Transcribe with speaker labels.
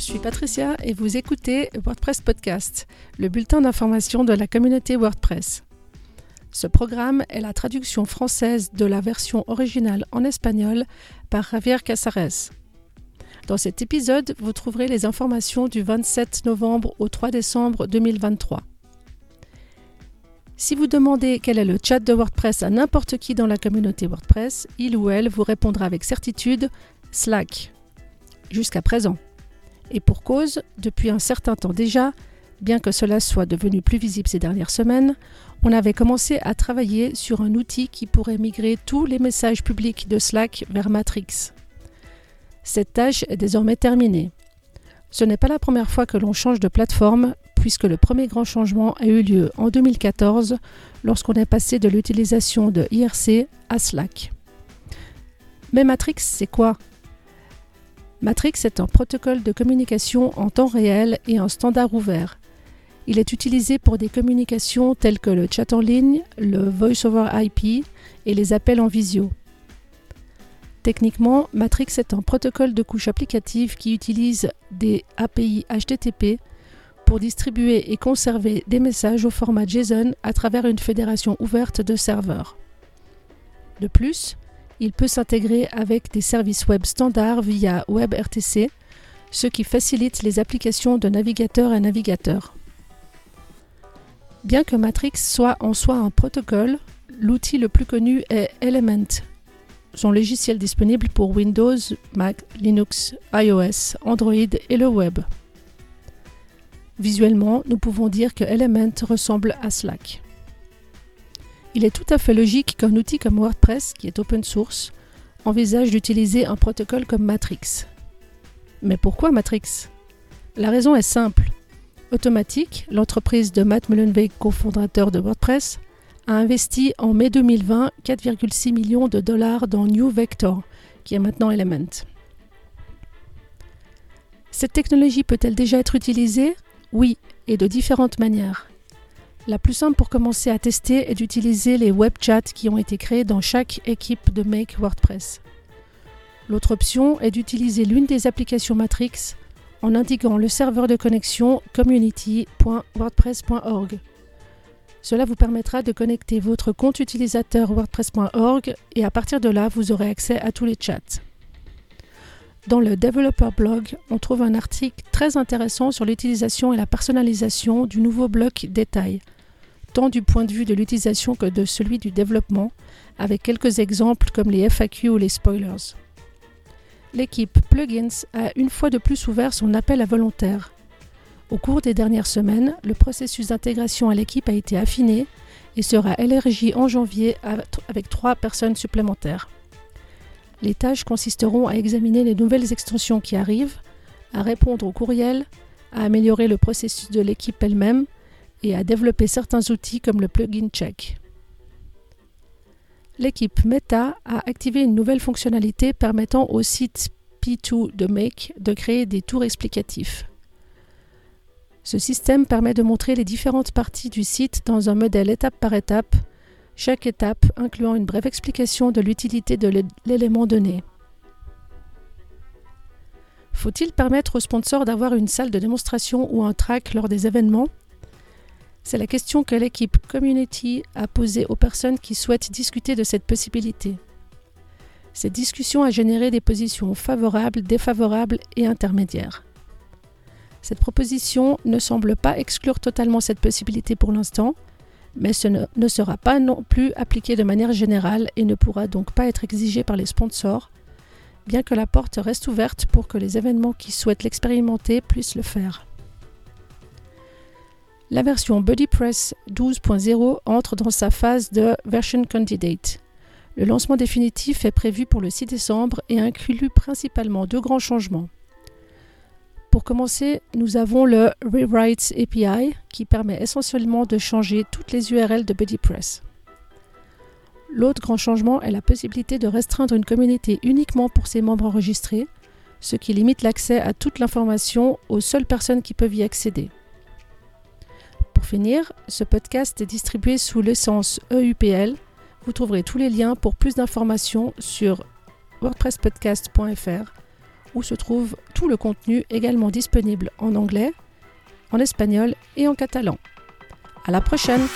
Speaker 1: suis Patricia et vous écoutez WordPress Podcast, le bulletin d'information de la communauté WordPress. Ce programme est la traduction française de la version originale en espagnol par Javier Casares. Dans cet épisode, vous trouverez les informations du 27 novembre au 3 décembre 2023. Si vous demandez quel est le chat de WordPress à n'importe qui dans la communauté WordPress, il ou elle vous répondra avec certitude Slack. Jusqu'à présent. Et pour cause, depuis un certain temps déjà, bien que cela soit devenu plus visible ces dernières semaines, on avait commencé à travailler sur un outil qui pourrait migrer tous les messages publics de Slack vers Matrix. Cette tâche est désormais terminée. Ce n'est pas la première fois que l'on change de plateforme, puisque le premier grand changement a eu lieu en 2014 lorsqu'on est passé de l'utilisation de IRC à Slack. Mais Matrix, c'est quoi? Matrix est un protocole de communication en temps réel et un standard ouvert. Il est utilisé pour des communications telles que le chat en ligne, le voice over IP et les appels en visio. Techniquement, Matrix est un protocole de couche applicative qui utilise des API HTTP pour distribuer et conserver des messages au format JSON à travers une fédération ouverte de serveurs. De plus, il peut s'intégrer avec des services web standards via WebRTC, ce qui facilite les applications de navigateur à navigateur. Bien que Matrix soit en soi un protocole, l'outil le plus connu est Element, son logiciel disponible pour Windows, Mac, Linux, iOS, Android et le web. Visuellement, nous pouvons dire que Element ressemble à Slack. Il est tout à fait logique qu'un outil comme WordPress, qui est open source, envisage d'utiliser un protocole comme Matrix. Mais pourquoi Matrix? La raison est simple. Automatic, l'entreprise de Matt Mullenweg, cofondateur de WordPress, a investi en mai 2020 4,6 millions de dollars dans New Vector, qui est maintenant Element. Cette technologie peut-elle déjà être utilisée? Oui, et de différentes manières. La plus simple pour commencer à tester est d'utiliser les web chats qui ont été créés dans chaque équipe de Make WordPress. L'autre option est d'utiliser l'une des applications Matrix en indiquant le serveur de connexion community.wordpress.org. Cela vous permettra de connecter votre compte utilisateur wordpress.org et à partir de là, vous aurez accès à tous les chats. Dans le Developer Blog, on trouve un article très intéressant sur l'utilisation et la personnalisation du nouveau bloc détail, tant du point de vue de l'utilisation que de celui du développement, avec quelques exemples comme les FAQ ou les spoilers. L'équipe Plugins a une fois de plus ouvert son appel à volontaires. Au cours des dernières semaines, le processus d'intégration à l'équipe a été affiné et sera élargi en janvier avec trois personnes supplémentaires. Les tâches consisteront à examiner les nouvelles extensions qui arrivent, à répondre aux courriels, à améliorer le processus de l'équipe elle-même et à développer certains outils comme le plugin check. L'équipe Meta a activé une nouvelle fonctionnalité permettant au site P2 de Make de créer des tours explicatifs. Ce système permet de montrer les différentes parties du site dans un modèle étape par étape chaque étape incluant une brève explication de l'utilité de l'élément donné. Faut-il permettre aux sponsors d'avoir une salle de démonstration ou un track lors des événements? C'est la question que l'équipe Community a posée aux personnes qui souhaitent discuter de cette possibilité. Cette discussion a généré des positions favorables, défavorables et intermédiaires. Cette proposition ne semble pas exclure totalement cette possibilité pour l'instant, mais ce ne, sera pas non plus appliqué de manière générale et ne pourra donc pas être exigé par les sponsors, bien que la porte reste ouverte pour que les événements qui souhaitent l'expérimenter puissent le faire. La version BuddyPress 12.0 entre dans sa phase de Version Candidate. Le lancement définitif est prévu pour le 6 décembre et inclut principalement deux grands changements. Pour commencer, nous avons le Rewrite API qui permet essentiellement de changer toutes les URL de BuddyPress. L'autre grand changement est la possibilité de restreindre une communauté uniquement pour ses membres enregistrés, ce qui limite l'accès à toute l'information aux seules personnes qui peuvent y accéder. Pour finir, ce podcast est distribué sous l'essence EUPL. Vous trouverez tous les liens pour plus d'informations sur wordpresspodcast.fr où se trouve tout le contenu également disponible en anglais, en espagnol et en catalan. À la prochaine!